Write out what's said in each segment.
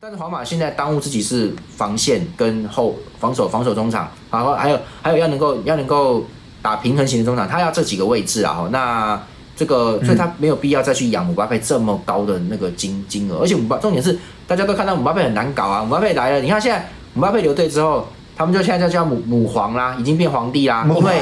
但是皇马现在当务之急是防线跟后防守，防守中场，然后还有还有要能够要能够打平衡型的中场，他要这几个位置啊。那这个所以他没有必要再去养姆巴佩这么高的那个金金额，而且姆巴重点是大家都看到姆巴佩很难搞啊，姆巴佩来了，你看现在姆巴佩留队之后，他们就现在就叫母母皇啦，已经变皇帝啦，因为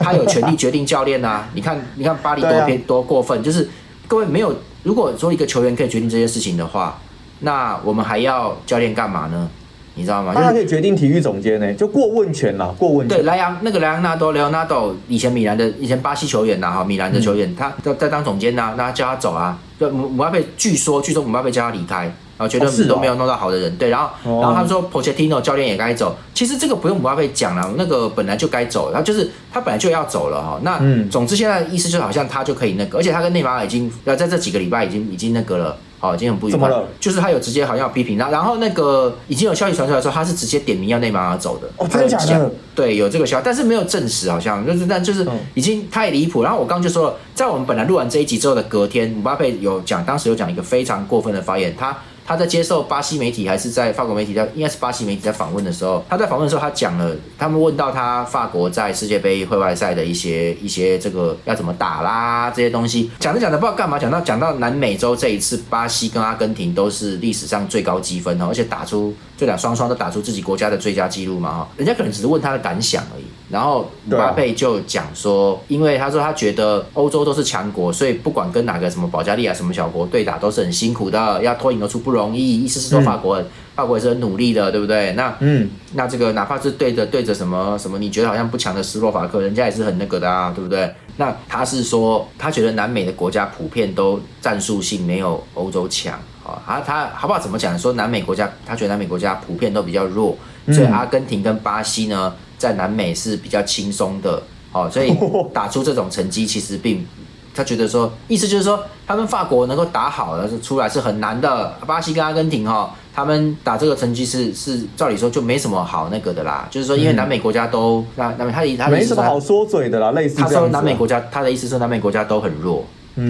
他有权利决定教练呐。你看你看巴黎多偏多过分，就是各位没有，如果说一个球员可以决定这些事情的话。那我们还要教练干嘛呢？你知道吗？他可以决定体育总监呢，就过问权啦，过问。对，莱昂那个莱昂纳多，莱昂纳多以前米兰的以前巴西球员呐，哈，米兰的球员，他在在当总监呐，那叫他走啊。就姆姆巴佩，据说据说姆巴佩叫他离开。然后觉得都没有弄到好的人，对，然后然后他们说 Pochettino 教练也该走，其实这个不用姆巴佩讲了，那个本来就该走，然后就是他本来就要走了哈。那总之现在意思就好像他就可以那个，而且他跟内马尔已经要在这几个礼拜已经已经那个了，哦，已经很不愉快。就是他有直接好像批评他，然后那个已经有消息传出来说他是直接点名要内马尔走的。哦，真的假的？对，有这个消息，但是没有证实，好像就是但就是已经太离谱。然后我刚就说了，在我们本来录完这一集之后的隔天，姆巴佩有讲，当时有讲一个非常过分的发言，他。他在接受巴西媒体还是在法国媒体在应该是巴西媒体在访问的时候，他在访问的时候，他讲了，他们问到他法国在世界杯会外赛的一些一些这个要怎么打啦这些东西，讲着讲着不知道干嘛，讲到讲到南美洲这一次，巴西跟阿根廷都是历史上最高积分哦，而且打出这两双双都打出自己国家的最佳纪录嘛哈，人家可能只是问他的感想而已。然后姆巴佩就讲说，因为他说他觉得欧洲都是强国，所以不管跟哪个什么保加利亚什么小国对打都是很辛苦的，要脱颖而出不容易。意思是说法国，法国也是很努力的，对不对？那嗯，那这个哪怕是对着对着什么什么，你觉得好像不强的斯洛伐克，人家也是很那个的啊，对不对？那他是说，他觉得南美的国家普遍都战术性没有欧洲强啊。他他好不好怎么讲？说南美国家，他觉得南美国家普遍都比较弱，所以阿根廷跟巴西呢？在南美是比较轻松的，哦，所以 打出这种成绩其实并，他觉得说，意思就是说，他们法国能够打好的是出来是很难的，巴西跟阿根廷哈，他们打这个成绩是是照理说就没什么好那个的啦，就是说因为南美国家都那那他的他没什么好说嘴的啦，类似他说南美国家他的意思是南美国家都很弱。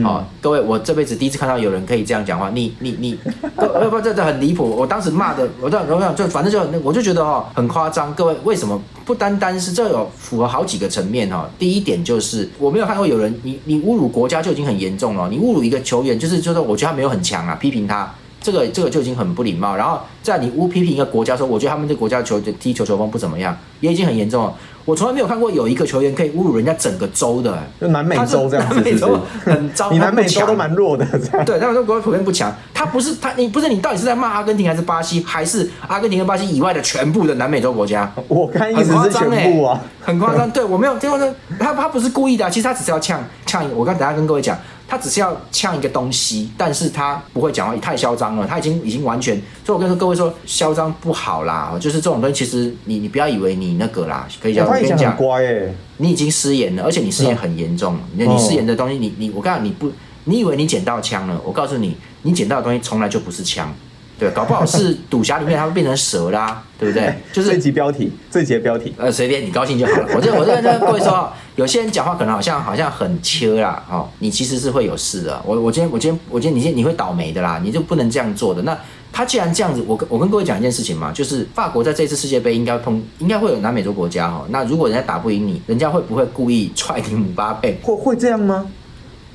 好，各位，我这辈子第一次看到有人可以这样讲话。你你你，不不，这这很离谱。我当时骂的，我这我讲就反正就我就觉得哈很夸张。各位，为什么不单单是这有符合好几个层面哈？第一点就是我没有看过有人，你你侮辱国家就已经很严重了。你侮辱一个球员，就是就是我觉得他没有很强啊，批评他这个这个就已经很不礼貌。然后在你污批评一个国家说，我觉得他们这国家球踢球球风不怎么样，也已经很严重了。我从来没有看过有一个球员可以侮辱人家整个州的，就南美洲这样子，南美洲很糟，你南美洲都蛮弱的，对，南美洲国家普遍不强。他不是他，你不是你到底是在骂阿根廷还是巴西，还是阿根廷跟巴西以外的全部的南美洲国家？我看意思是全部啊，很夸张。对我没有，最后呢，他他不是故意的，其实他只是要呛呛。我刚等下跟各位讲。他只是要呛一个东西，但是他不会讲话，太嚣张了。他已经已经完全，所以我跟各位说，嚣张不好啦。就是这种东西，其实你你不要以为你那个啦，可以讲。我跟你讲，乖哎，你已经失言了，而且你失言很严重。你你失言的东西，你你我告诉你不，你以为你捡到枪了？我告诉你，你捡到的东西从来就不是枪。对，搞不好是赌侠里面它会变成蛇啦，对不对？就是这集标题，这集标题，呃，随便你高兴就好了。我这我这跟各位说，有些人讲话可能好像好像很切啦，哦，你其实是会有事的。我我今天我今天我今天你今你会倒霉的啦，你就不能这样做的。那他既然这样子，我跟我跟各位讲一件事情嘛，就是法国在这次世界杯应该通应该会有南美洲国家哈。那如果人家打不赢你，人家会不会故意踹你姆巴佩？会会这样吗？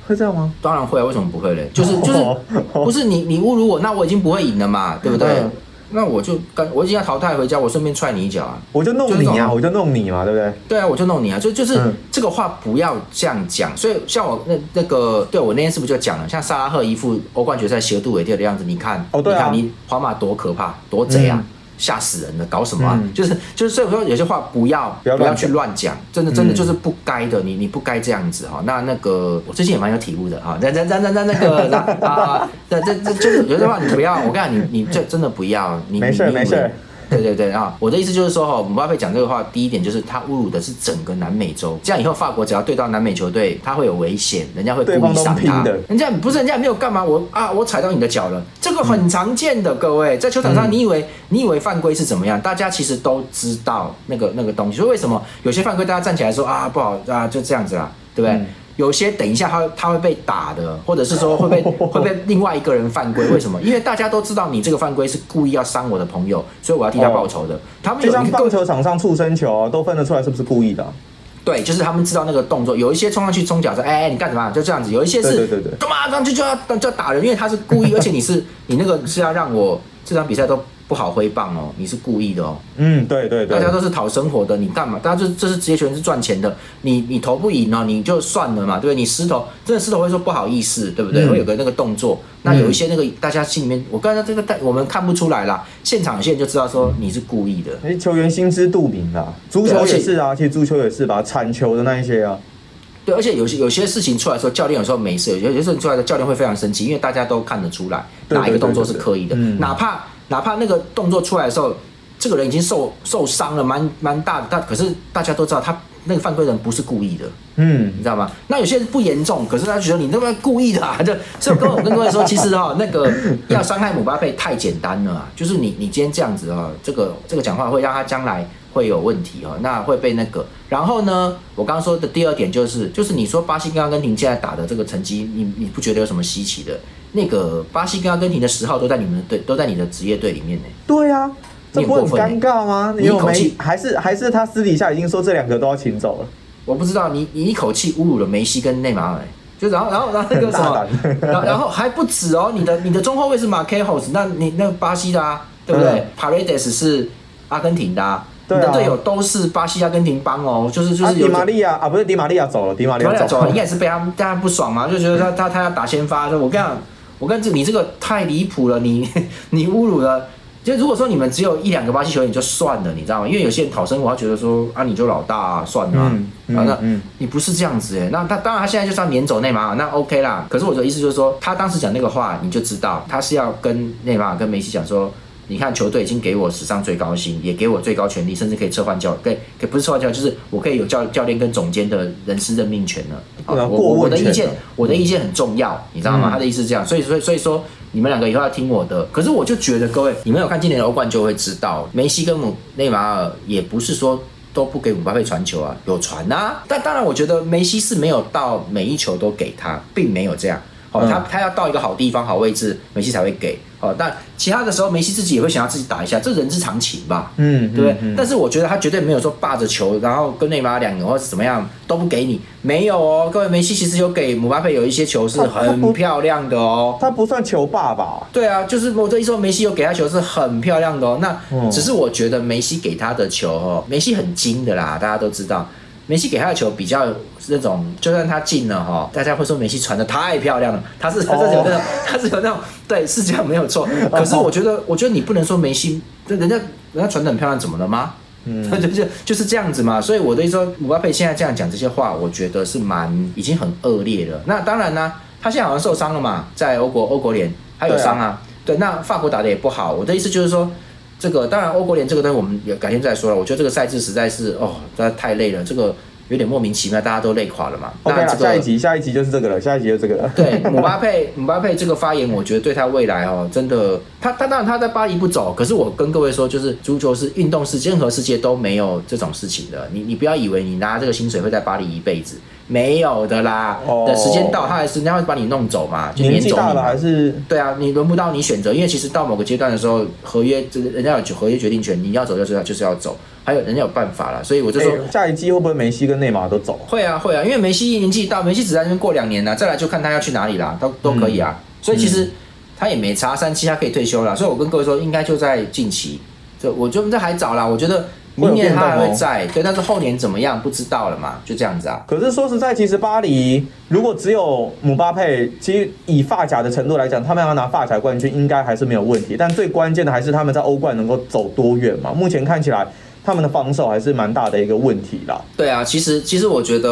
会这样吗？当然会啊，为什么不会嘞？就是 就是，不是你你侮辱我，那我已经不会赢了嘛，对不对？那我就跟我已经要淘汰回家，我顺便踹你一脚啊！我就弄你啊，我就弄你嘛，对不对？对啊，我就弄你啊！就就是这个话不要这样讲。所以像我那那个，对我那天是不是就讲了？像萨拉赫一副欧冠决赛斜度尾跌的样子，你看，哦对啊，你看你皇马多可怕，多贼啊！吓死人了，搞什么啊？就是就是，所以说有些话不要不要去乱讲，真的真的就是不该的，你你不该这样子哈。那那个我最近也蛮有体悟的哈。那那那那那那个那啊，那这这就是有些话你不要，我跟你讲，你你这真的不要，你没事没事。对对对啊！我的意思就是说哈，姆巴佩讲这个话，第一点就是他侮辱的是整个南美洲。这样以后法国只要对到南美球队，他会有危险，人家会故意上他。人家不是人家没有干嘛，我啊我踩到你的脚了，这个很常见的。各位在球场上，你以为你以为犯规是怎么样？大家其实都知道那个那个东西。所以为什么有些犯规大家站起来说啊不好啊就这样子啦，对不对？有些等一下他他会被打的，或者是说会被 会被另外一个人犯规。为什么？因为大家都知道你这个犯规是故意要伤我的朋友，所以我要替他报仇的。他们就像棒球场上触身球都分得出来是不是故意的？对，就是他们知道那个动作，有一些冲上去冲脚说：“哎哎，你干什么？”就这样子。有一些是，对对对，干嘛？然后就就要就要打人，因为他是故意，而且你是你那个是要让我这场比赛都。不好挥棒哦，你是故意的哦。嗯，对对对，大家都是讨生活的，你干嘛？大家这这是职业球员是赚钱的，你你投不赢哦，你就算了嘛，对不对？你失投，真的失投会说不好意思，对不对？会有个那个动作，那有一些那个大家心里面，我刚才这个我们看不出来啦，现场有些人就知道说你是故意的。哎，球员心知肚明啦，足球也是啊，其实足球也是吧，铲球的那一些啊。对，而且有些有些事情出来的时候，教练有时候没事，有些事情出来的教练会非常生气，因为大家都看得出来哪一个动作是刻意的，哪怕。哪怕那个动作出来的时候，这个人已经受受伤了，蛮蛮大的，但可是大家都知道他那个犯规人不是故意的，嗯，你知道吗？那有些人不严重，可是他觉得你那么故意的啊，就所以跟我跟各位说，其实哈，那个要伤害姆巴佩太简单了，就是你你今天这样子啊，这个这个讲话会让他将来会有问题哦，那会被那个。然后呢，我刚刚说的第二点就是，就是你说巴西跟阿根廷现在打的这个成绩，你你不觉得有什么稀奇的？那个巴西跟阿根廷的十号都在你们的队，都在你的职业队里面呢。对啊，这不很尴尬吗？你口气还是还是他私底下已经说这两个都要请走了。我不知道你你一口气侮辱了梅西跟内马尔，就然后然后然后那个什么，然然后还不止哦，你的你的中后卫是马凯霍斯，那你那巴西的啊，对不对？Paredes 是阿根廷的。你的队友都是巴西、阿根廷帮哦，就是就是迪玛利亚啊，不是迪玛利亚走了，迪玛利亚走了，应该也是被他大家不爽嘛，就觉得他他他要打先发，就我跟你讲，我跟这你这个太离谱了，你 你侮辱了，就如果说你们只有一两个巴西球员就算了，你知道吗？因为有些人讨生活，他觉得说啊你就老大啊算了，啊，那你不是这样子哎，那他当然他现在就是要撵走内马尔，那 OK 啦。可是我的意思就是说，他当时讲那个话，你就知道他是要跟内马尔跟梅西讲说。你看，球队已经给我史上最高薪，也给我最高权力，甚至可以撤换教，可以不是撤换教，就是我可以有教教练跟总监的人事任命权了。啊我我的意见，我的意见很重要，你知道吗？他的意思是这样，所以所以所以说，你们两个以后要听我的。可是我就觉得，各位，你们有看今年的欧冠就会知道，梅西跟姆内马尔也不是说都不给姆巴佩传球啊，有传啊。但当然，我觉得梅西是没有到每一球都给他，并没有这样。哦，他他要到一个好地方、好位置，梅西才会给。哦，但其他的时候，梅西自己也会想要自己打一下，这人之常情吧？嗯，对不对？但是我觉得他绝对没有说霸着球，然后跟内马尔两个或者怎么样都不给你，没有哦。各位，梅西其实有给姆巴佩有一些球是很漂亮的哦。他不算球霸吧？对啊，就是我这一说，梅西有给他球是很漂亮的哦。那只是我觉得梅西给他的球哦，梅西很精的啦，大家都知道。梅西给他的球比较那种，就算他进了哈，大家会说梅西传的太漂亮了。他是他是有那种，他是有那种，对，是这样没有错。可是我觉得，我觉得你不能说梅西，人家人家传的很漂亮，怎么了吗？嗯，就就就是这样子嘛。所以我的意思说，姆巴佩现在这样讲这些话，我觉得是蛮已经很恶劣了。那当然呢，他现在好像受伤了嘛，在欧国欧国联他有伤啊。对，那法国打的也不好。我的意思就是说。这个当然，欧国联这个东西我们也改天再说了。我觉得这个赛制实在是哦，实在太累了，这个有点莫名其妙，大家都累垮了嘛。OK 下一集下一集就是这个了，下一集就这个了。对，姆巴佩姆巴佩这个发言，我觉得对他未来哦，真的，他他当然他在巴黎不走，可是我跟各位说，就是足球是运动是，任何世界都没有这种事情的。你你不要以为你拿这个薪水会在巴黎一辈子。没有的啦，等时间到，他还是人家会把你弄走嘛，就撵走你还是？对啊，你轮不到你选择，因为其实到某个阶段的时候，合约就是人家有合约决定权，你要走就是要就是要走，还有人家有办法了，所以我就说下一季会不会梅西跟内马尔都走？会啊会啊，因为梅西年纪大，梅西只在那边过两年呢，再来就看他要去哪里啦，都都可以啊，所以其实他也没差，三期他可以退休了，所以我跟各位说，应该就在近期，就我觉得这还早啦，我觉得。明年他还会在，对，但是后年怎么样不知道了嘛，就这样子啊。可是说实在，其实巴黎如果只有姆巴佩，其实以发甲的程度来讲，他们要拿发甲冠军应该还是没有问题。但最关键的还是他们在欧冠能够走多远嘛。目前看起来。他们的防守还是蛮大的一个问题啦。对啊，其实其实我觉得，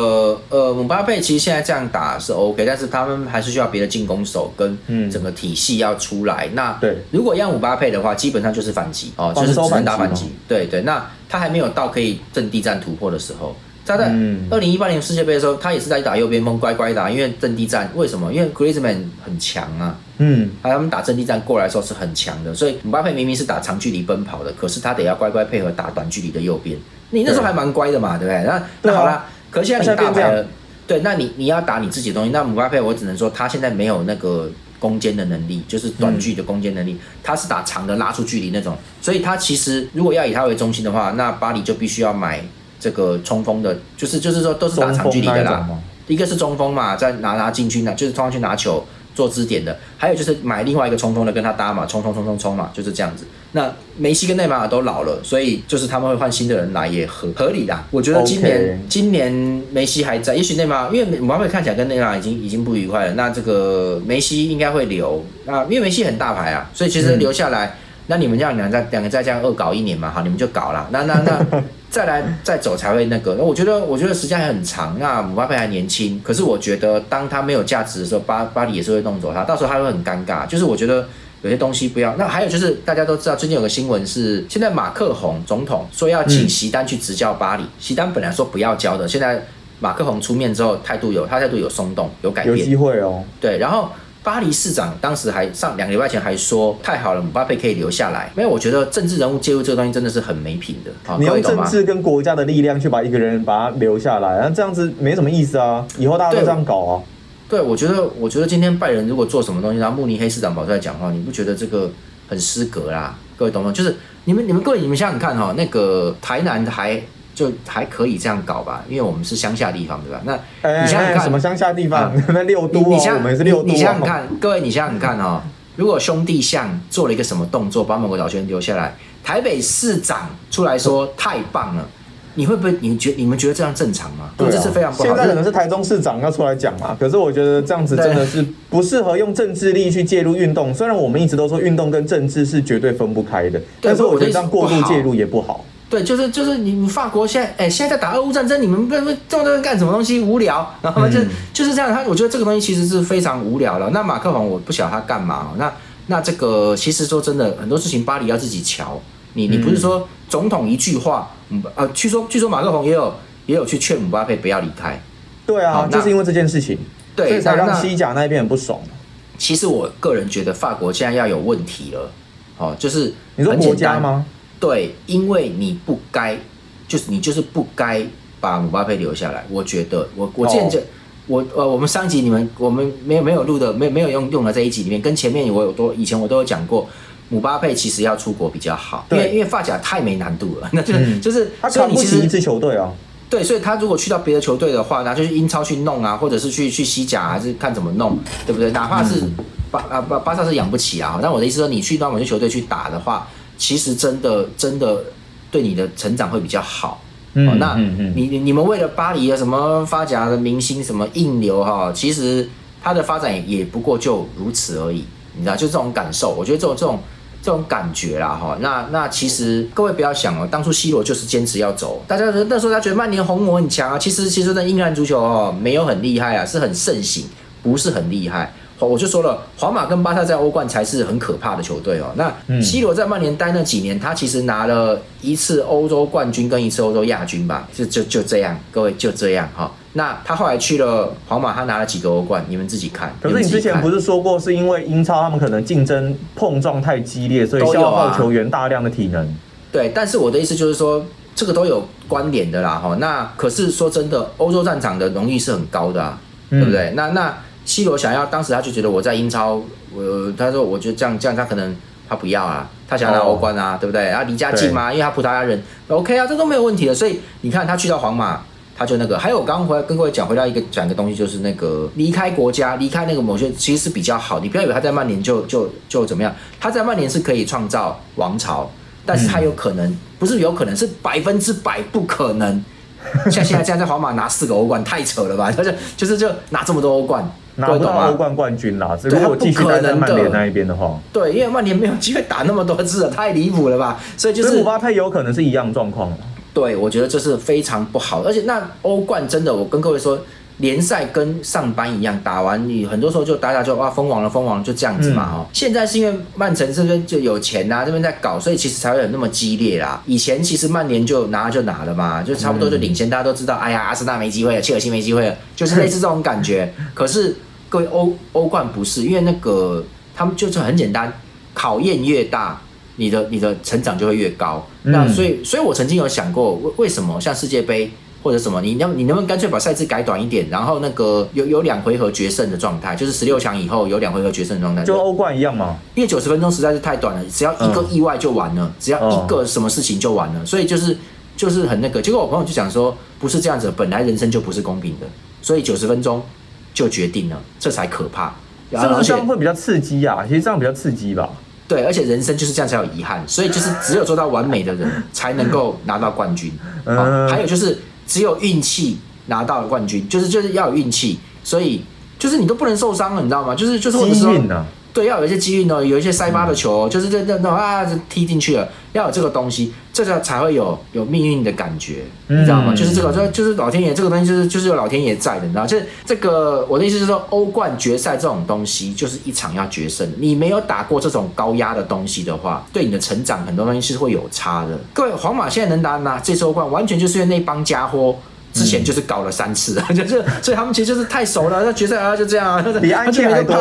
呃，姆巴佩其实现在这样打是 OK，但是他们还是需要别的进攻手跟整个体系要出来。那对，如果要姆巴佩的话，基本上就是反击哦，就是只能打反击。对对，那他还没有到可以阵地战突破的时候。他在二零一八年世界杯的时候，他也是在打右边锋，乖乖打，因为阵地战。为什么？因为 Griezmann 很强啊。嗯，他们打阵地战过来的时候是很强的，所以姆巴佩明明是打长距离奔跑的，可是他得要乖乖配合打短距离的右边。你那时候还蛮乖的嘛，对不对？那那好啦，可是现在你打牌了，对，那你你要打你自己的东西，那姆巴佩我只能说他现在没有那个攻坚的能力，就是短距的攻坚能力，他是打长的拉出距离那种，所以他其实如果要以他为中心的话，那巴黎就必须要买这个冲锋的，就是就是说都是打长距离的啦。一个是中锋嘛，再拿拿进去拿，就是冲上去拿球做支点的。还有就是买另外一个冲锋的跟他搭嘛，冲冲冲冲冲嘛，就是这样子。那梅西跟内马尔都老了，所以就是他们会换新的人来也合合理的。我觉得今年今年梅西还在，也许内马尔因为姆巴佩看起来跟内马尔已经已经不愉快了，那这个梅西应该会留啊，因为梅西很大牌啊，所以其实留下来。那你们这样两再两个再这样恶搞一年嘛，好，你们就搞了。那那那再来再走才会那个。那我觉得我觉得时间还很长。那姆巴佩还年轻，可是我觉得当他没有价值的时候，巴巴黎也是会弄走他，到时候他会很尴尬。就是我觉得有些东西不要。那还有就是大家都知道，最近有个新闻是，现在马克宏总统说要请席丹去执教巴黎。席丹本来说不要教的，现在马克宏出面之后，态度有他态度有松动，有改变，有机会哦。对，然后。巴黎市长当时还上两个礼拜前还说太好了，姆巴佩可以留下来。没有，我觉得政治人物介入这个东西真的是很没品的。你用政治跟国家的力量去把一个人把他留下来，那这样子没什么意思啊！以后大家都这样搞啊。对，我觉得，我觉得今天拜仁如果做什么东西，然后慕尼黑市长跑出来讲话，你不觉得这个很失格啦？各位懂吗？就是你们，你们各位，你们想想看哈，那个台南还。就还可以这样搞吧，因为我们是乡下地方，对吧？那你想想看，什么乡下地方？那六都哦，我们是六都。你想想看，各位，你想想看哦，如果兄弟象做了一个什么动作，把某个老圈留下来，台北市长出来说太棒了，你会不会？你觉你们觉得这样正常吗？对，这是非常不好。现在可能是台中市长要出来讲嘛，可是我觉得这样子真的是不适合用政治力去介入运动。虽然我们一直都说运动跟政治是绝对分不开的，但是我觉得这样过度介入也不好。对，就是就是你们法国现在，哎，现在在打俄乌战争，你们不不这么干什么东西？无聊，然后就就是这样。他我觉得这个东西其实是非常无聊了。那马克龙我不晓得他干嘛。那那这个其实说真的，很多事情巴黎要自己瞧。你你不是说总统一句话，嗯呃，据说据说马克龙也有也有去劝姆巴佩不要离开。对啊，就是因为这件事情，对，所以才让西甲那边很不爽。其实我个人觉得法国现在要有问题了。哦，就是你说国家吗？对，因为你不该，就是你就是不该把姆巴佩留下来。我觉得，我我见着我呃，我们上集你们我们没有没有录的，没没有用用的这一集里面，跟前面我有多以前我都有讲过，姆巴佩其实要出国比较好，因为因为发甲太没难度了，那就就是他看不起一支球队啊。对，所以他如果去到别的球队的话，那就去英超去弄啊，或者是去去西甲，还是看怎么弄，对不对？哪怕是巴啊巴巴萨是养不起啊，但我的意思说，你去到某些球队去打的话。其实真的真的对你的成长会比较好。嗯，那你你们为了巴黎的什么发夹的明星什么硬流哈，其实它的发展也不过就如此而已。你知道，就这种感受，我觉得这种这种这种感觉啦哈。那那其实各位不要想哦，当初 C 罗就是坚持要走，大家那时候他觉得曼联红魔很强啊。其实其实那英格兰足球哦没有很厉害啊，是很盛行，不是很厉害。我就说了，皇马跟巴萨在欧冠才是很可怕的球队哦。那 C 罗在曼联待那几年，他其实拿了一次欧洲冠军跟一次欧洲亚军吧，就就就这样，各位就这样哈。那他后来去了皇马，他拿了几个欧冠，你们自己看。可是你之前不是说过，是因为英超他们可能竞争碰撞太激烈，所以消耗球员大量的体能。对，但是我的意思就是说，这个都有关联的啦哈。那可是说真的，欧洲战场的荣誉是很高的，啊，对不对？那那。C 罗想要，当时他就觉得我在英超，我他说我觉得这样这样他可能他不要啊，他想拿欧冠啊，对不对？啊，离家近嘛，因为他葡萄牙人，OK 啊，这都没有问题的。所以你看他去到皇马，他就那个。还有我刚刚回来跟各位讲，回到一个讲一个东西，就是那个离开国家，离开那个某些其实是比较好。你不要以为他在曼联就就就怎么样，他在曼联是可以创造王朝，但是他有可能不是有可能是百分之百不可能。像现在这样在皇马拿四个欧冠，太扯了吧？就是就是就拿这么多欧冠。拿不到欧冠冠军啦！如果继续待在曼联那一边的话，对，因为曼联没有机会打那么多次了，太离谱了吧？所以就是姆巴佩有可能是一样状况。对，我觉得这是非常不好。而且那欧冠真的，我跟各位说，联赛跟上班一样，打完你很多时候就大家就哇封王了，封王就这样子嘛哈。现在是因为曼城这边就有钱呐，这边在搞，所以其实才会有那么激烈啦。以前其实曼联就拿就拿了嘛，就差不多就领先，大家都知道，哎呀，阿森纳没机会了，切尔西没机会了，就是类似这种感觉。可是。各位欧欧冠不是，因为那个他们就是很简单，考验越大，你的你的成长就会越高。那所以，所以我曾经有想过，为为什么像世界杯或者什么，你能你能不能干脆把赛制改短一点，然后那个有有两回合决胜的状态，就是十六强以后有两回合决胜的状态，就欧冠一样嘛。因为九十分钟实在是太短了，只要一个意外就完了，只要一个什么事情就完了，所以就是就是很那个。结果我朋友就讲说，不是这样子，本来人生就不是公平的，所以九十分钟就决定了，这才可怕。这样会比较刺激啊，其实这样比较刺激吧。对，而且人生就是这样才有遗憾，所以就是只有做到完美的人才能够拿到冠军。嗯，还有就是只有运气拿到冠军，就是就是要有运气，所以就是你都不能受伤了，你知道吗？就是就是或者说。对，要有一些机运哦，有一些塞巴的球，就是这这那啊，踢进去了，要有这个东西，这个才会有有命运的感觉，你知道吗？就是这个，这就是老天爷这个东西，就是就是有老天爷在的，你知道？就是这个，我的意思是说，欧冠决赛这种东西，就是一场要决胜，你没有打过这种高压的东西的话，对你的成长很多东西是会有差的。各位，皇马现在能拿拿这次欧冠，完全就是因为那帮家伙。之前就是搞了三次，就是所以他们其实就是太熟了。那决赛啊就这样啊，比安切还多。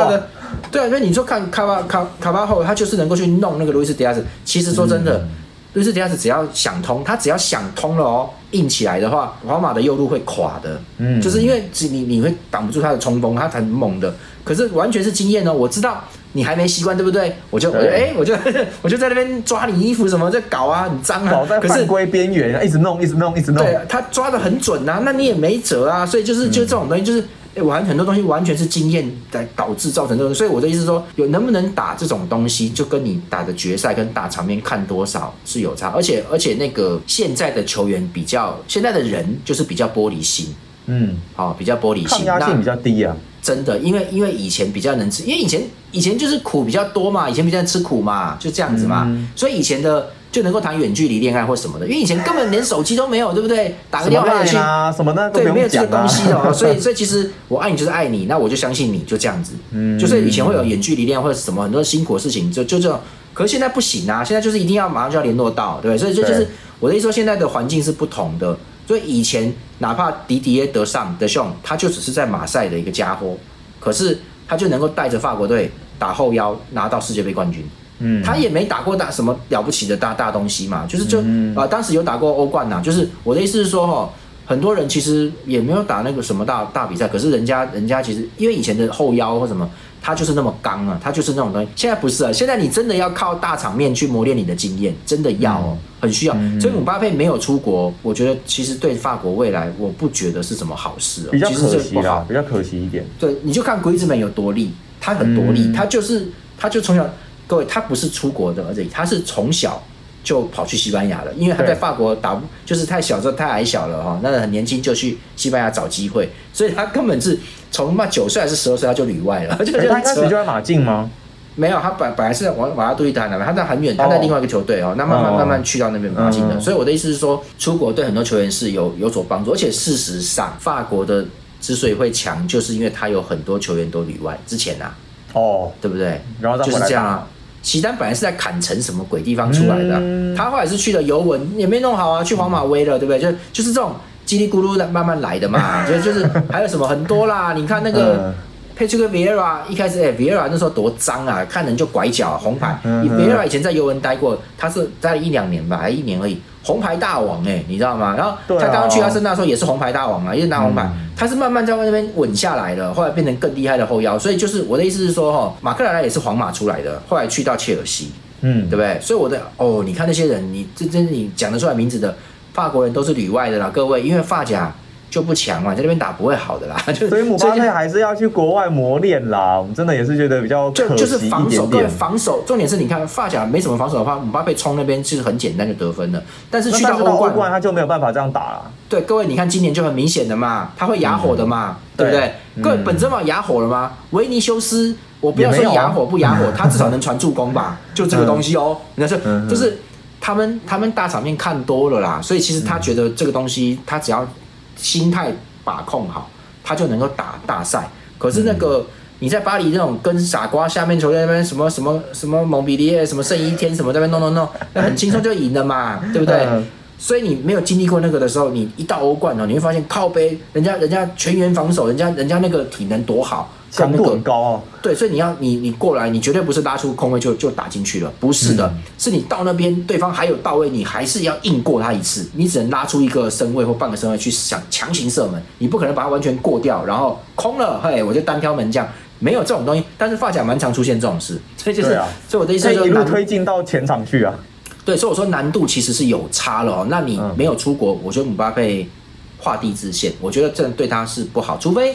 对啊，所以你说看卡巴卡卡巴后，他就是能够去弄那个路易斯迪亚斯。其实说真的，路易斯迪亚斯只要想通，他只要想通了哦，硬起来的话，皇马的右路会垮的。嗯，就是因为你你会挡不住他的冲锋，他很猛的。可是完全是经验哦，我知道。你还没习惯对不对？我就哎，我就 我就在那边抓你衣服什么在搞啊，很脏啊。可是犯规边缘，一直弄，一直弄，一直弄。对，他抓的很准啊，那你也没辙啊。所以就是就这种东西，就是完很多东西完全是经验在导致造成这种。所以我的意思说，有能不能打这种东西，就跟你打的决赛跟打场面看多少是有差。而且而且那个现在的球员比较，现在的人就是比较玻璃心。嗯，好，比较玻璃心，抗压性比较低啊。真的，因为因为以前比较能吃，因为以前以前就是苦比较多嘛，以前比较吃苦嘛，就这样子嘛。所以以前的就能够谈远距离恋爱或什么的，因为以前根本连手机都没有，对不对？打个电话去啊什么的，对，没有这个东西哦。所以所以其实我爱你就是爱你，那我就相信你就这样子。嗯，就是以前会有远距离恋爱或者什么很多辛苦的事情，就就这种。可是现在不行啊，现在就是一定要马上就要联络到，对不对？所以就就是我的意思说，现在的环境是不同的。所以以前哪怕迪迪耶德尚德雄，他就只是在马赛的一个家伙，可是他就能够带着法国队打后腰拿到世界杯冠军。嗯，他也没打过大什么了不起的大大东西嘛，就是就啊，当时有打过欧冠呐。就是我的意思是说哈，很多人其实也没有打那个什么大大比赛，可是人家人家其实因为以前的后腰或什么。他就是那么刚啊，他就是那种东西。现在不是啊，现在你真的要靠大场面去磨练你的经验，真的要哦，很需要。所以姆巴佩没有出国，我觉得其实对法国未来，我不觉得是什么好事。比较可惜啦，比较可惜一点。对，你就看鬼子们有多厉，他很多力，他就是他就从小，各位他不是出国的，而且他是从小。就跑去西班牙了，因为他在法国打就是太小，时候太矮小了哈，那很年轻就去西班牙找机会，所以他根本是从嘛九岁还是十二岁他就旅外了。他一开始就在马竞吗？没有，他本本来是在瓦瓦拉杜伊达那边，他在很远，他在另外一个球队哦，那慢慢慢慢去到那边马竞的。所以我的意思是说，出国对很多球员是有有所帮助，而且事实上，法国的之所以会强，就是因为他有很多球员都旅外之前啊，哦，对不对？然后就是这样啊。齐丹本来是在坎城什么鬼地方出来的，他后来是去了尤文，也没弄好啊，去皇马威了，对不对？就就是这种叽里咕噜的慢慢来的嘛，就就是还有什么很多啦，你看那个佩奇克维埃拉一开始哎，维埃拉那时候多脏啊，看人就拐脚，红牌。维埃拉以前在尤文待过，他是待了一两年吧，还一年而已。红牌大王哎，你知道吗？然后他刚刚去阿森纳时候也是红牌大王嘛，也是拿红牌。他是慢慢在那边稳下来了，后来变成更厉害的后腰。所以就是我的意思是说，哈，马克莱莱也是皇马出来的，后来去到切尔西，嗯，对不对？所以我的哦，你看那些人，你这这你讲得出来名字的法国人都是里外的啦，各位，因为发甲。就不强嘛，在那边打不会好的啦。所以姆巴佩还是要去国外磨练啦。我们真的也是觉得比较就就是防守，对防守。重点是你看发甲没什么防守的话，姆巴佩冲那边其实很简单就得分了。但是去到欧冠，他就没有办法这样打了。对，各位你看今年就很明显的嘛，他会哑火的嘛，对不对？各位本泽马哑火了吗？维尼修斯，我不要说哑火不哑火，他至少能传助攻吧？就这个东西哦。你看是就是他们他们大场面看多了啦，所以其实他觉得这个东西他只要。心态把控好，他就能够打大赛。可是那个你在巴黎那种跟傻瓜下面球队那边什么什么什么蒙彼利埃什么圣一天什么那边弄弄弄，那很轻松就赢了嘛，对不对？所以你没有经历过那个的时候，你一到欧冠哦，你会发现靠背人家人家全员防守，人家人家那个体能多好。强度很高哦。对，所以你要你你过来，你绝对不是拉出空位就就打进去了，不是的，是你到那边对方还有到位，你还是要硬过他一次，你只能拉出一个身位或半个身位去想强行射门，你不可能把它完全过掉，然后空了，嘿，我就单挑门将，没有这种东西。但是发甲蛮常出现这种事，所以就是，所以我的意思就是一路推进到前场去啊。对，所以我说难度其实是有差了哦。那你没有出国，我觉得姆巴佩画地自限，我觉得这对他是不好，除非。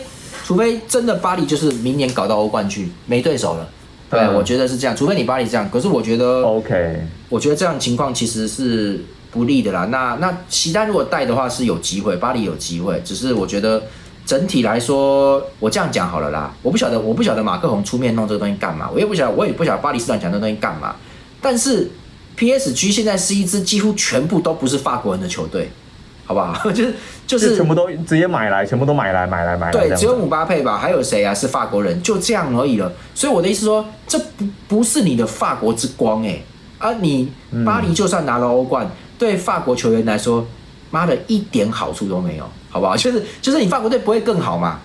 除非真的巴黎就是明年搞到欧冠去没对手了，对，我觉得是这样。除非你巴黎这样，可是我觉得，OK，我觉得这样情况其实是不利的啦。那那齐丹如果带的话是有机会，巴黎有机会。只是我觉得整体来说，我这样讲好了啦。我不晓得，我不晓得马克宏出面弄这个东西干嘛，我也不晓得，我也不晓得巴黎斯坦讲这东西干嘛。但是 PSG 现在是一支几乎全部都不是法国人的球队。好不好？就是就是全部都直接买来，全部都买来买来买来。对，只有姆巴佩吧？还有谁啊？是法国人，就这样而已了。所以我的意思说，这不不是你的法国之光哎。而你巴黎就算拿了欧冠，对法国球员来说，妈的一点好处都没有，好不好？就是就是你法国队不会更好嘛？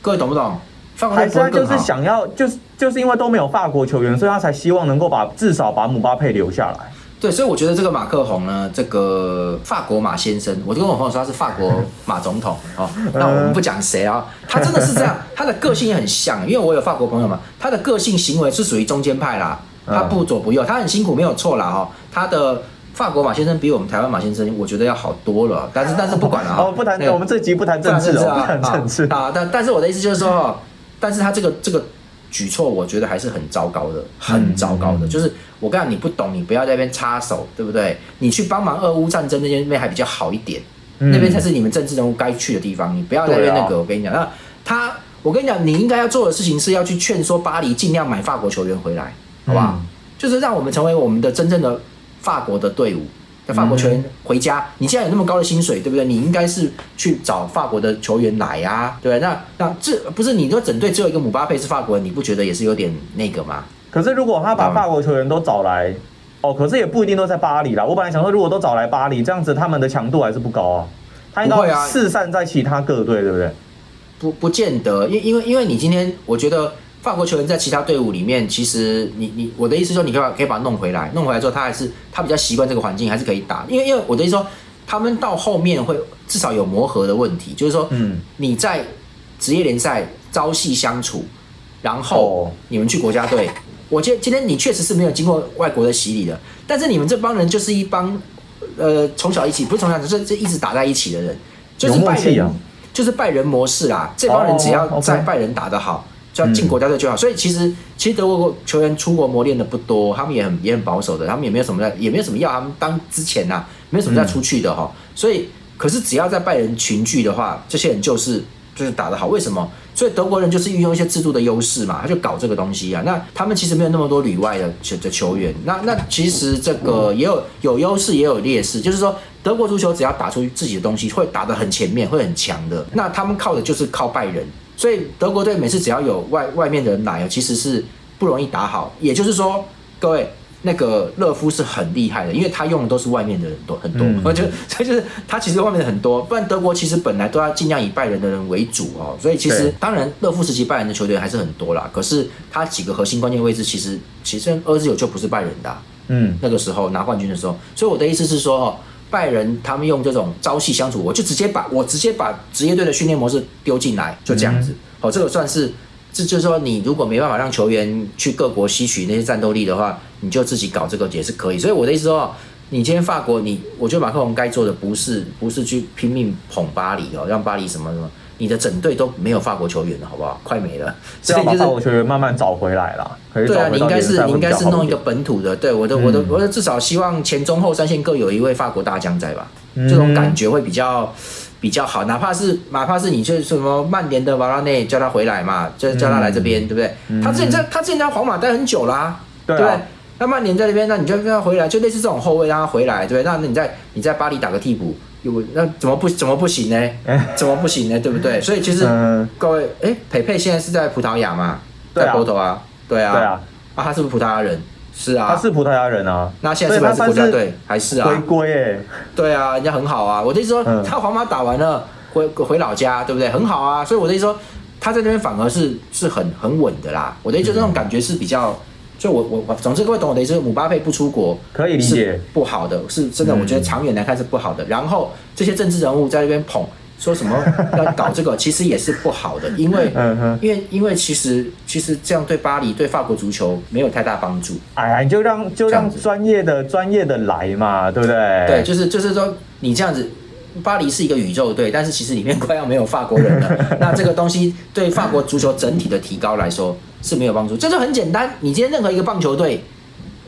各位懂不懂？法国队不会更好。就是想要，就是就是因为都没有法国球员，所以他才希望能够把至少把姆巴佩留下来。对，所以我觉得这个马克宏呢，这个法国马先生，我就跟我朋友说他是法国马总统哦。那我们不讲谁啊，他真的是这样，他的个性也很像，因为我有法国朋友嘛，他的个性行为是属于中间派啦，他不左不右，他很辛苦没有错啦哈。他的法国马先生比我们台湾马先生，我觉得要好多了。但是但是不管了 哦，不谈，我们这集不谈政治啊，不谈政治啊。但但是我的意思就是说，但是他这个这个。举措我觉得还是很糟糕的，很糟糕的。就是我跟你讲，你不懂，你不要在那边插手，对不对？你去帮忙俄乌战争那边还比较好一点，那边才是你们政治人物该去的地方。你不要在那边那个。我跟你讲，那他，我跟你讲，你应该要做的事情是要去劝说巴黎尽量买法国球员回来，好不好？就是让我们成为我们的真正的法国的队伍。法国球员回家，你既然有那么高的薪水，对不对？你应该是去找法国的球员来呀，对那那这不是你说整队只有一个姆巴佩是法国人，你不觉得也是有点那个吗？可是如果他把法国球员都找来，哦，可是也不一定都在巴黎啦。我本来想说，如果都找来巴黎，这样子他们的强度还是不高啊。他应该四散在其他各队，对不对？不，不见得，因因为因为你今天，我觉得。法国球员在其他队伍里面，其实你你我的意思说，你可以把可以把他弄回来，弄回来之后，他还是他比较习惯这个环境，还是可以打。因为因为我的意思说，他们到后面会至少有磨合的问题，就是说，嗯，你在职业联赛朝夕相处，然后你们去国家队，我今今天你确实是没有经过外国的洗礼的，但是你们这帮人就是一帮呃从小一起不是从小就是这一直打在一起的人，就是拜仁，就是拜仁模式啦。这帮人只要在拜仁打得好。就要进国家队就好，所以其实其实德国球员出国磨练的不多，他们也很也很保守的，他们也没有什么在，也没有什么要他们当之前呐，没有什么再出去的哈。所以，可是只要在拜仁群聚的话，这些人就是就是打得好。为什么？所以德国人就是运用一些制度的优势嘛，他就搞这个东西啊。那他们其实没有那么多里外的球的球员，那那其实这个也有有优势也有劣势，就是说德国足球只要打出自己的东西，会打得很前面，会很强的。那他们靠的就是靠拜仁。所以德国队每次只要有外外面的人来，其实是不容易打好。也就是说，各位那个勒夫是很厉害的，因为他用的都是外面的人多很多。我觉得这就是他其实外面的很多，不然德国其实本来都要尽量以拜仁的人为主哦。所以其实当然勒夫时期拜仁的球队还是很多啦，可是他几个核心关键位置其实其实二十九就不是拜仁的。嗯，那个时候拿冠军的时候，所以我的意思是说哦。拜仁他们用这种朝夕相处，我就直接把我直接把职业队的训练模式丢进来，就这样子。好，这个算是，这就是说，你如果没办法让球员去各国吸取那些战斗力的话，你就自己搞这个也是可以。所以我的意思说，你今天法国，你我觉得马克龙该做的不是不是去拼命捧巴黎哦，让巴黎什么什么。你的整队都没有法国球员了，好不好？快没了，所以就是法国球员慢慢找回来了。对啊，你应该是你应该是弄一个本土的。对，我的我的我的至少希望前中后三线各有一位法国大将在吧？这种感觉会比较比较好。哪怕是哪怕是你就是什么曼联的瓦拉内叫他回来嘛，就叫他来这边，对不对？他之前在他之前在皇马待很久啦，对不对？那曼联在那边，那你就让他回来，就类似这种后卫让他回来，对不对？那你在你在巴黎打个替补。有那怎么不怎么不行呢？怎么不行呢？对不对？所以其实各位，哎，培培现在是在葡萄牙嘛，在波头啊，对啊，对啊，啊，他是不是葡萄牙人？是啊，他是葡萄牙人啊。那现在是不是国家队？还是啊？回归哎，对啊，人家很好啊。我的意思说，他皇马打完了，回回老家，对不对？很好啊。所以我的意思说，他在那边反而是是很很稳的啦。我的意思，这种感觉是比较，就我我我，总之各位懂我的意思，姆巴佩不出国可以理解不好的，是真的，我觉得长远来看是不好的。然后这些政治人物在那边捧。说什么 要搞这个，其实也是不好的，因为，因为，因为其实，其实这样对巴黎、对法国足球没有太大帮助。哎，你就让就让专业的、专业的来嘛，对不对？对，就是就是说，你这样子，巴黎是一个宇宙队，但是其实里面快要没有法国人了。那这个东西对法国足球整体的提高来说是没有帮助。这就很简单，你今天任何一个棒球队，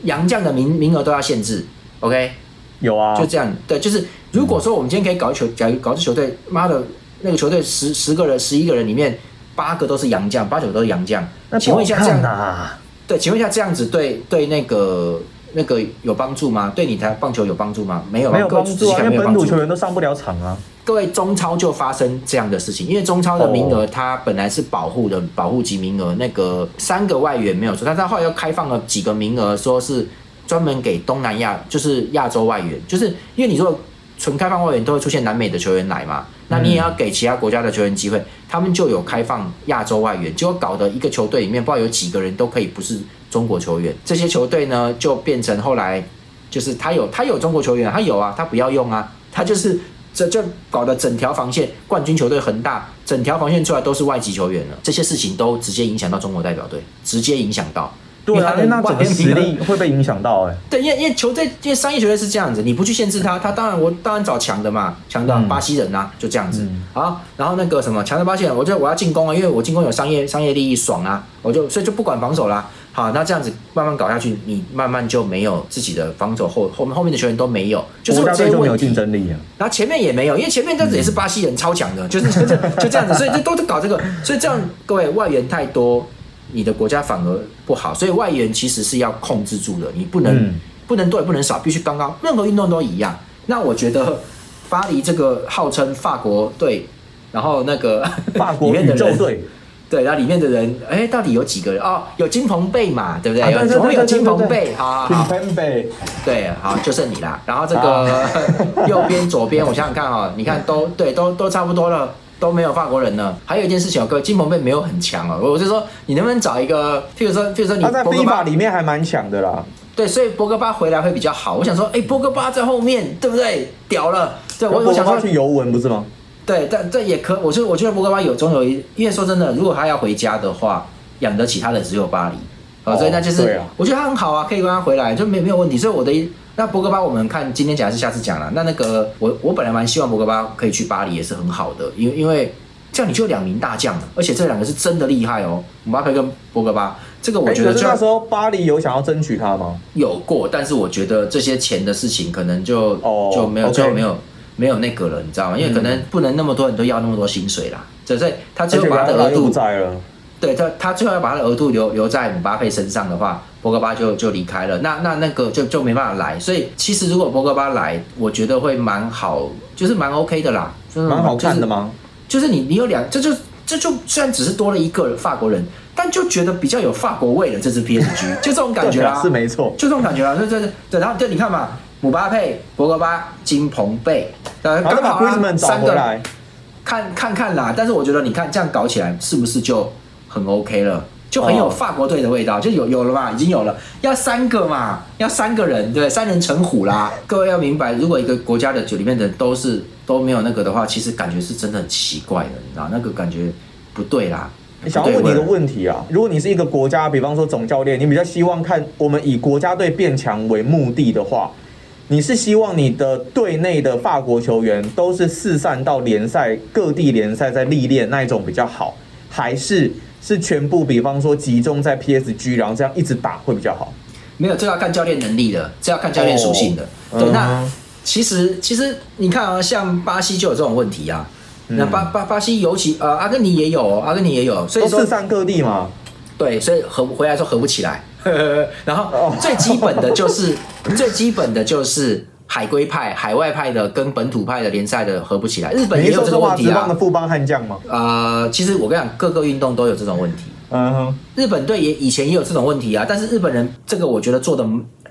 洋将的名名额都要限制，OK？有啊，就这样，对，就是如果说我们今天可以搞球，假如搞支球队，妈的，那个球队十十个人、十一个人里面八个都是洋将，八九都是洋将，那请问一下这样，对，请问一下这样子对对那个那个有帮助吗？对你台棒球有帮助吗？没有，没有帮助啊，因为本土球员都上不了场啊。各位中超就发生这样的事情，因为中超的名额它本来是保护的，保护级名额，那个三个外援没有说，但是后来又开放了几个名额，说是。专门给东南亚，就是亚洲外援，就是因为你说纯开放外援都会出现南美的球员来嘛，那你也要给其他国家的球员机会，他们就有开放亚洲外援，结果搞得一个球队里面不知道有几个人都可以不是中国球员，这些球队呢就变成后来就是他有他有中国球员，他有啊，他不要用啊，他就是这就搞得整条防线冠军球队恒大整条防线出来都是外籍球员了，这些事情都直接影响到中国代表队，直接影响到。对啊，那整个实力会被影响到哎。对，因为因为球队，因为商业球队是这样子，你不去限制他，他当然我当然找强的嘛，强的巴西人呐，就这样子。好，然后那个什么强的巴西人，我就我要进攻啊，因为我进攻有商业商业利益爽啊，我就所以就不管防守啦。好，那这样子慢慢搞下去，你慢慢就没有自己的防守后后面后面的球员都没有，就是这些问题。竞争力啊。然后前面也没有，因为前面这也是巴西人超强的，就是 就就这样子，所以这都是搞这个，所以这样各位外援太多。你的国家反而不好，所以外援其实是要控制住的，你不能不能多也不能少，必须刚刚。任何运动都一样。那我觉得巴黎这个号称法国队，然后那个法国宇宙队，对，然后里面的人，哎，到底有几个人？哦，有金鹏贝嘛，对不对？有总有金鹏贝，好，金鹏贝，对，好，就剩你啦。然后这个 右边、左边，我想想看哈，你看都对，都都差不多了。都没有法国人了。还有一件事情哦，各位，金鹏贝没有很强哦。我就说，你能不能找一个，譬如说，譬如说，你他在非法里面还蛮强的啦。对，所以博格巴回来会比较好。我想说，哎，博格巴在后面，对不对？屌了。对，我我想说去尤文不是吗？对，但这也可，我就我觉得博格巴有总有一，因为说真的，如果他要回家的话，养得起他的只有巴黎。哦，所以那就是，我觉得他很好啊，可以跟他回来，就没没有问题。所以我的那博格巴，我们看今天讲还是下次讲了。那那个我我本来蛮希望博格巴可以去巴黎，也是很好的，因为因为这样你就有两名大将了，而且这两个是真的厉害哦，姆巴佩跟博格巴。这个我觉得就那时候巴黎有想要争取他吗？有过，但是我觉得这些钱的事情可能就就没有最后没有没有那个了，你知道吗？因为可能不能那么多人都要那么多薪水啦，所以他最后把他的额度在了。对他，他最后要把他的额度留留在姆巴佩身上的话，博格巴就就离开了。那那那个就就没办法来。所以其实如果博格巴来，我觉得会蛮好，就是蛮 OK 的啦，就是蛮好看的吗？就是你你有两，这就这就虽然只是多了一个法国人，但就觉得比较有法国味的。这支 PSG 就这种感觉 啊，是没错，就这种感觉啊。对对对对，然后对你看嘛，姆巴佩、博格巴、金鹏贝，呃，刚好三个，看看看啦。但是我觉得你看这样搞起来，是不是就？很 OK 了，就很有法国队的味道，就有有了嘛，已经有了。要三个嘛，要三个人，对，三人成虎啦。各位要明白，如果一个国家的酒里面的都是都没有那个的话，其实感觉是真的很奇怪的，你知道那个感觉不对啦。想要问你一个问题啊，如果你是一个国家，比方说总教练，你比较希望看我们以国家队变强为目的的话，你是希望你的队内的法国球员都是四散到联赛各地联赛在历练那一种比较好，还是？是全部，比方说集中在 PSG，然后这样一直打会比较好。没有，这要看教练能力的，这要看教练属性的。对，那其实其实你看啊，像巴西就有这种问题啊。那巴巴巴西尤其呃，阿根廷也有，阿根廷也有，所以说四散各地嘛。对，所以合回来说合不起来。然后最基本的就是最基本的就是。海归派、海外派的跟本土派的联赛的合不起来，日本也有这个问题啊。的富邦悍将吗？呃，其实我跟你讲，各个运动都有这种问题。嗯哼，日本队也以前也有这种问题啊，但是日本人这个我觉得做的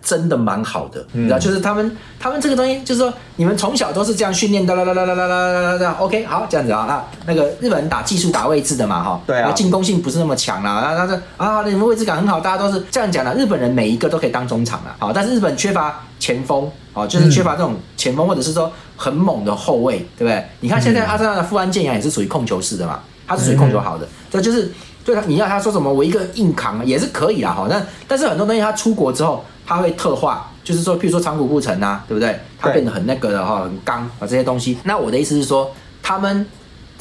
真的蛮好的，你知道，就是他们他们这个东西，就是说你们从小都是这样训练的啦啦啦啦啦啦啦啦，OK，好，这样子啊啊，那个日本人打技术打位置的嘛哈，对啊，进攻性不是那么强啦，然后他说啊，你们位置感很好，大家都是这样讲的，日本人每一个都可以当中场啊，好，但是日本缺乏前锋，哦，就是缺乏这种前锋或者是说很猛的后卫，对不对？你看现在阿森纳的富安健洋也是属于控球式的嘛，他是属于控球好的，这就是。对他，你要他说什么，我一个硬扛也是可以啦，哈。但但是很多东西他出国之后，他会特化，就是说，譬如说长谷部城啊，对不对？他变得很那个的哈，很刚啊这些东西。那我的意思是说，他们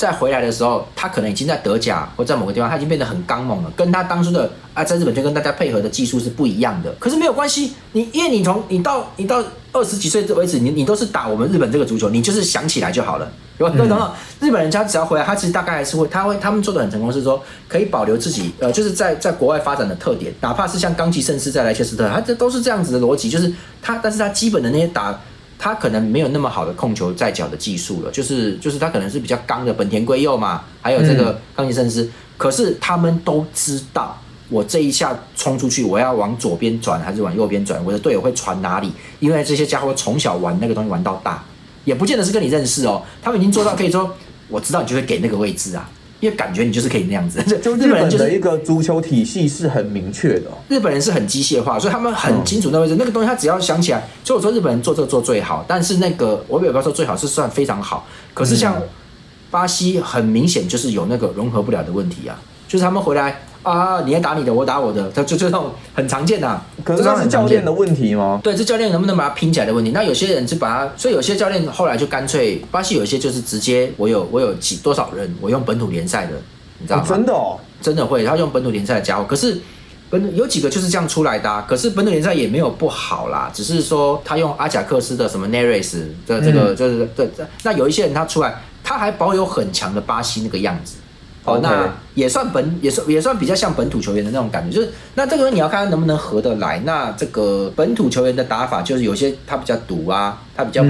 再回来的时候，他可能已经在德甲或在某个地方，他已经变得很刚猛了，跟他当初的啊在日本就跟大家配合的技术是不一样的。可是没有关系，你因为你从你到你到二十几岁为止，你你都是打我们日本这个足球，你就是想起来就好了。对，等等，日本人家只要回来，他其实大概还是会，他会，他们做的很成功，是说可以保留自己，呃，就是在在国外发展的特点，哪怕是像冈崎圣司在莱切斯特，他这都是这样子的逻辑，就是他，但是他基本的那些打，他可能没有那么好的控球在脚的技术了，就是就是他可能是比较刚的本田圭佑嘛，还有这个冈崎圣司，可是他们都知道，我这一下冲出去，我要往左边转还是往右边转，我的队友会传哪里，因为这些家伙从小玩那个东西玩到大。也不见得是跟你认识哦，他们已经做到可以说，我知道你就会给那个位置啊，因为感觉你就是可以那样子。就日本人的一个足球体系是很明确的，日本人是很机械化，所以他们很清楚那位置，那个东西他只要想起来。所以我说日本人做这个做最好，但是那个我也不要说最好是算非常好，可是像巴西很明显就是有那个融合不了的问题啊，就是他们回来。啊！你要打你的，我打我的，他就就这种很常见的。可是这是教练的问题吗？对，这教练能不能把它拼起来的问题。那有些人是把它，所以有些教练后来就干脆，巴西有一些就是直接，我有我有几多少人，我用本土联赛的，你知道吗？真的哦，真的会，他用本土联赛的家伙。可是本有几个就是这样出来的。可是本土联赛也没有不好啦，只是说他用阿贾克斯的什么 Neres 的这个就是这这，那有一些人他出来，他还保有很强的巴西那个样子。哦，那也算本，也算也算比较像本土球员的那种感觉，就是那这个你要看他能不能合得来。那这个本土球员的打法，就是有些他比较赌啊，他比较不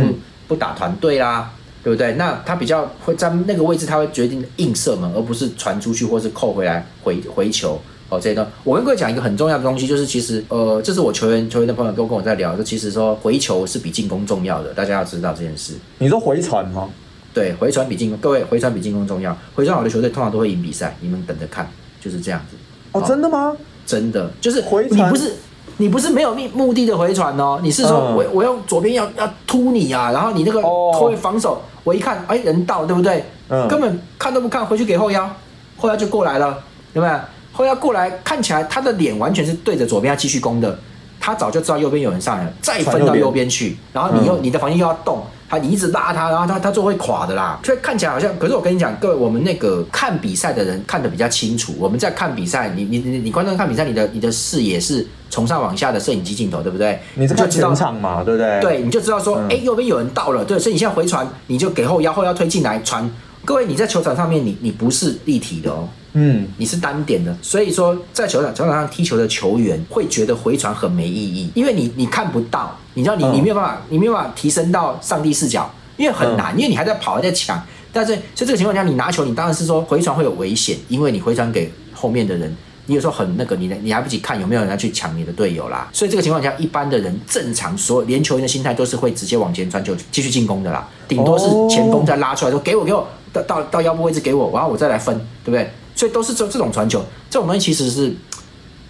不打团队啦，对不对？那他比较会在那个位置，他会决定硬射门，而不是传出去或是扣回来回回球。哦，这些我跟各位讲一个很重要的东西，就是其实呃，这是我球员球员的朋友都跟我在聊，就其实说回球是比进攻重要的，大家要知道这件事。你说回传吗？对，回传比进攻，各位回传比进攻重要。回传好的球队通常都会赢比赛，你们等着看，就是这样子。哦，真的吗？真的，就是回传，你不是你不是没有目目的的回传哦，你是说我我用左边要要突你啊，然后你那个后卫防守，我一看，哎，人到，对不对？嗯。根本看都不看，回去给后腰，后腰就过来了，对不对？后腰过来，看起来他的脸完全是对着左边要继续攻的，他早就知道右边有人上来了，再分到右边去，然后你又你的防线又要动。他你一直拉他，然后他他就会垮的啦。所以看起来好像，可是我跟你讲，各位，我们那个看比赛的人看得比较清楚。我们在看比赛，你你你你观众看比赛，你的你的视野是从上往下的摄影机镜头，对不对？你就全场嘛，对不对？对，你就知道说，哎，右边有人到了，对，所以你现在回传，你就给后腰，后腰推进来传。各位，你在球场上面，你你不是立体的哦。嗯，你是单点的，所以说在球场球场上踢球的球员会觉得回传很没意义，因为你你看不到，你知道你你没有办法，你没有办法提升到上帝视角，因为很难，因为你还在跑还在抢，但是就这个情况下，你拿球，你当然是说回传会有危险，因为你回传给后面的人，你有时候很那个，你你来不及看有没有人要去抢你的队友啦，所以这个情况下，一般的人正常所有连球员的心态都是会直接往前传球继续进攻的啦，顶多是前锋再拉出来说给我给我到到到腰部位置给我，然后我再来分，对不对？所以都是这这种传球，这种东西其实是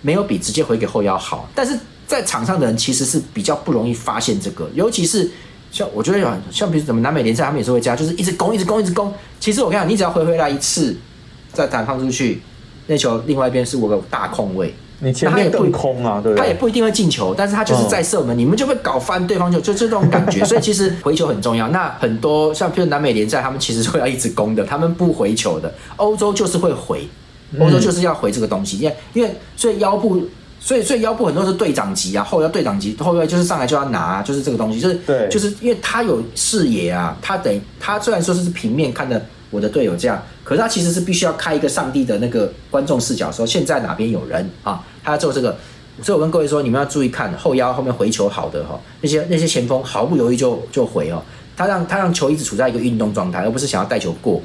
没有比直接回给后腰好，但是在场上的人其实是比较不容易发现这个，尤其是像我觉得像像比如什么南美联赛，他们也是会加，就是一直攻，一直攻，一直攻。其实我跟你讲，你只要回回来一次，再弹放出去，那球另外一边是我个大空位。你前面更空啊，对他也不一定会进球，但是他就是在射门，你们就会搞翻对方球，就就这种感觉。所以其实回球很重要。那很多像譬如南美联赛，他们其实会要一直攻的，他们不回球的。欧洲就是会回，欧洲就是要回这个东西，因为因为所以腰部，所以所以腰部很多是队长级啊，后腰队长级，后腰就是上来就要拿，就是这个东西，就是对，就是因为他有视野啊，他等他虽然说是平面看的。我的队友这样，可是他其实是必须要开一个上帝的那个观众视角，说现在哪边有人啊？他要做这个，所以我跟各位说，你们要注意看后腰后面回球好的哈，那些那些前锋毫不犹豫就就回哦，他让他让球一直处在一个运动状态，而不是想要带球过。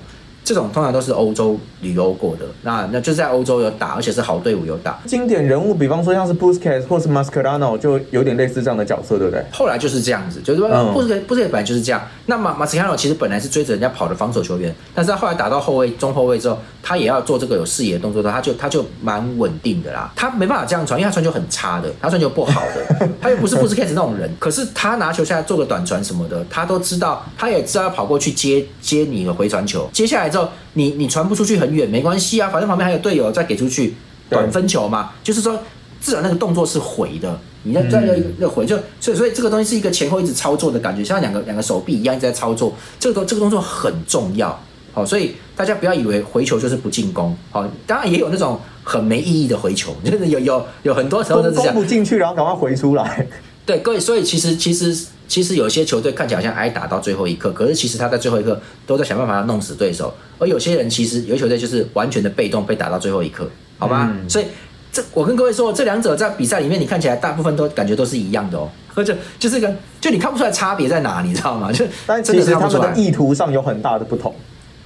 这种通常都是欧洲旅游过的，那那就在欧洲有打，而且是好队伍有打。经典人物，比方说像是 Busquets 或是 Mascherano，就有点类似这样的角色，对不对？后来就是这样子，就是说布斯布斯本来就是这样。那马马斯卡诺其实本来是追着人家跑的防守球员，但是他后来打到后卫、中后卫之后，他也要做这个有视野的动作的，他就他就蛮稳定的啦。他没办法这样传，因为他传球很差的，他传球不好的，他又不是布斯凯斯那种人。可是他拿球下来做个短传什么的，他都知道，他也知道要跑过去接接你的回传球，接下来之后。你你传不出去很远没关系啊，反正旁边还有队友再给出去短分球嘛，就是说至少那个动作是回的，你要再要要回就所以所以这个东西是一个前后一直操作的感觉，像两个两个手臂一样一直在操作，这个动这个动作很重要，好，所以大家不要以为回球就是不进攻，好，当然也有那种很没意义的回球，就是有有有很多时候都是这样，攻不进去然后赶快回出来，对，各位，所以其实其实。其实有些球队看起来好像挨打到最后一刻，可是其实他在最后一刻都在想办法要弄死对手。而有些人其实有些球队就是完全的被动，被打到最后一刻，好吧？所以这我跟各位说，这两者在比赛里面，你看起来大部分都感觉都是一样的哦，或者就是个就你看不出来差别在哪，你知道吗？就但其实他们的意图上有很大的不同。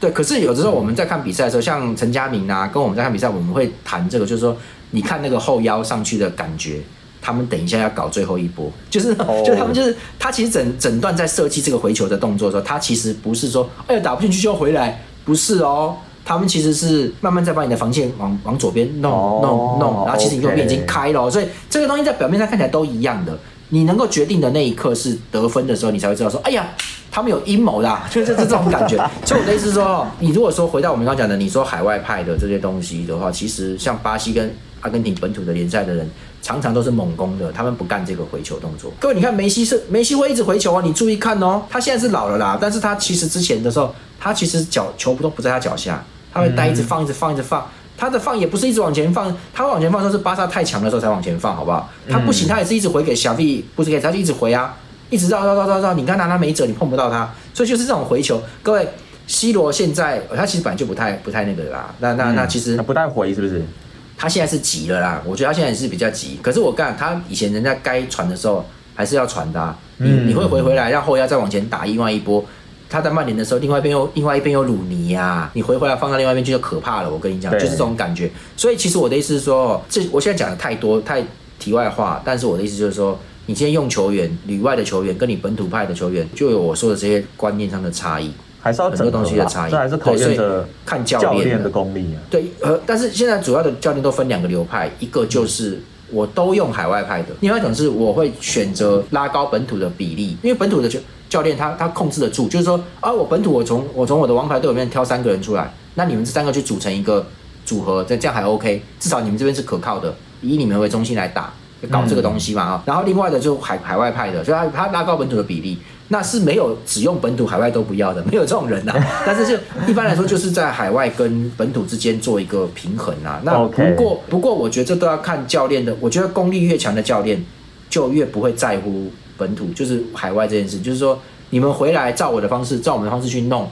对，可是有的时候我们在看比赛的时候，像陈佳明啊，跟我们在看比赛，我们会谈这个，就是说你看那个后腰上去的感觉。他们等一下要搞最后一波，就是就他们就是他其实整整段在设计这个回球的动作的时候，他其实不是说哎呀打不进去就回来，不是哦，他们其实是慢慢在把你的防线往往左边弄弄弄，然后其实你右边已经开了，所以这个东西在表面上看起来都一样的。你能够决定的那一刻是得分的时候，你才会知道说哎呀他们有阴谋的，就是这种感觉。所以我的意思是说，你如果说回到我们刚讲的，你说海外派的这些东西的话，其实像巴西跟阿根廷本土的联赛的人。常常都是猛攻的，他们不干这个回球动作。各位，你看梅西是梅西会一直回球啊，你注意看哦。他现在是老了啦，但是他其实之前的时候，他其实脚球不都不在他脚下，他会带一直放，一直放，一直放。他的放也不是一直往前放，他往前放都是巴萨太强的时候才往前放，好不好？他不行，他也是一直回给小 B，不是给他就一直回啊，一直绕绕绕绕绕。你看他他没辙，你碰不到他，所以就是这种回球。各位，C 罗现在他其实本来就不太不太那个啦，那那那其实不太回是不是？他现在是急了啦，我觉得他现在是比较急。可是我干，他以前人家该传的时候还是要传的。你你会回回来，让后腰再往前打另外一波。他在曼联的时候，另外一边又另外一边有鲁尼呀，你回回来放到另外一边去就可怕了。我跟你讲，就是这种感觉。所以其实我的意思是说，这我现在讲的太多太题外话，但是我的意思就是说，你今天用球员里外的球员跟你本土派的球员，就有我说的这些观念上的差异。还是要整个东西的差异，这还是考验着看教练的功力啊。对，呃，但是现在主要的教练都分两个流派，一个就是我都用海外派的，另外一种是我会选择拉高本土的比例，因为本土的教教练他他控制得住，就是说啊，我本土我从我从我的王牌队里面挑三个人出来，那你们这三个去组成一个组合，这这样还 OK，至少你们这边是可靠的，以你们为中心来打搞这个东西嘛啊。然后另外的就海海外派的，所以他他拉高本土的比例。那是没有只用本土海外都不要的，没有这种人呐。但是就一般来说，就是在海外跟本土之间做一个平衡啊。那不过不过，我觉得这都要看教练的。我觉得功力越强的教练，就越不会在乎本土，就是海外这件事。就是说，你们回来照我的方式，照我们的方式去弄。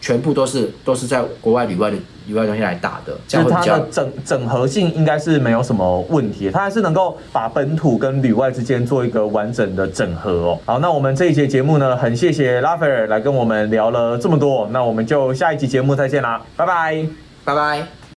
全部都是都是在国外旅外的旅外东西来打的，这样它的整整合性应该是没有什么问题，它还是能够把本土跟旅外之间做一个完整的整合哦。好，那我们这一节节目呢，很谢谢拉斐尔来跟我们聊了这么多，那我们就下一集节目再见啦，拜拜，拜拜。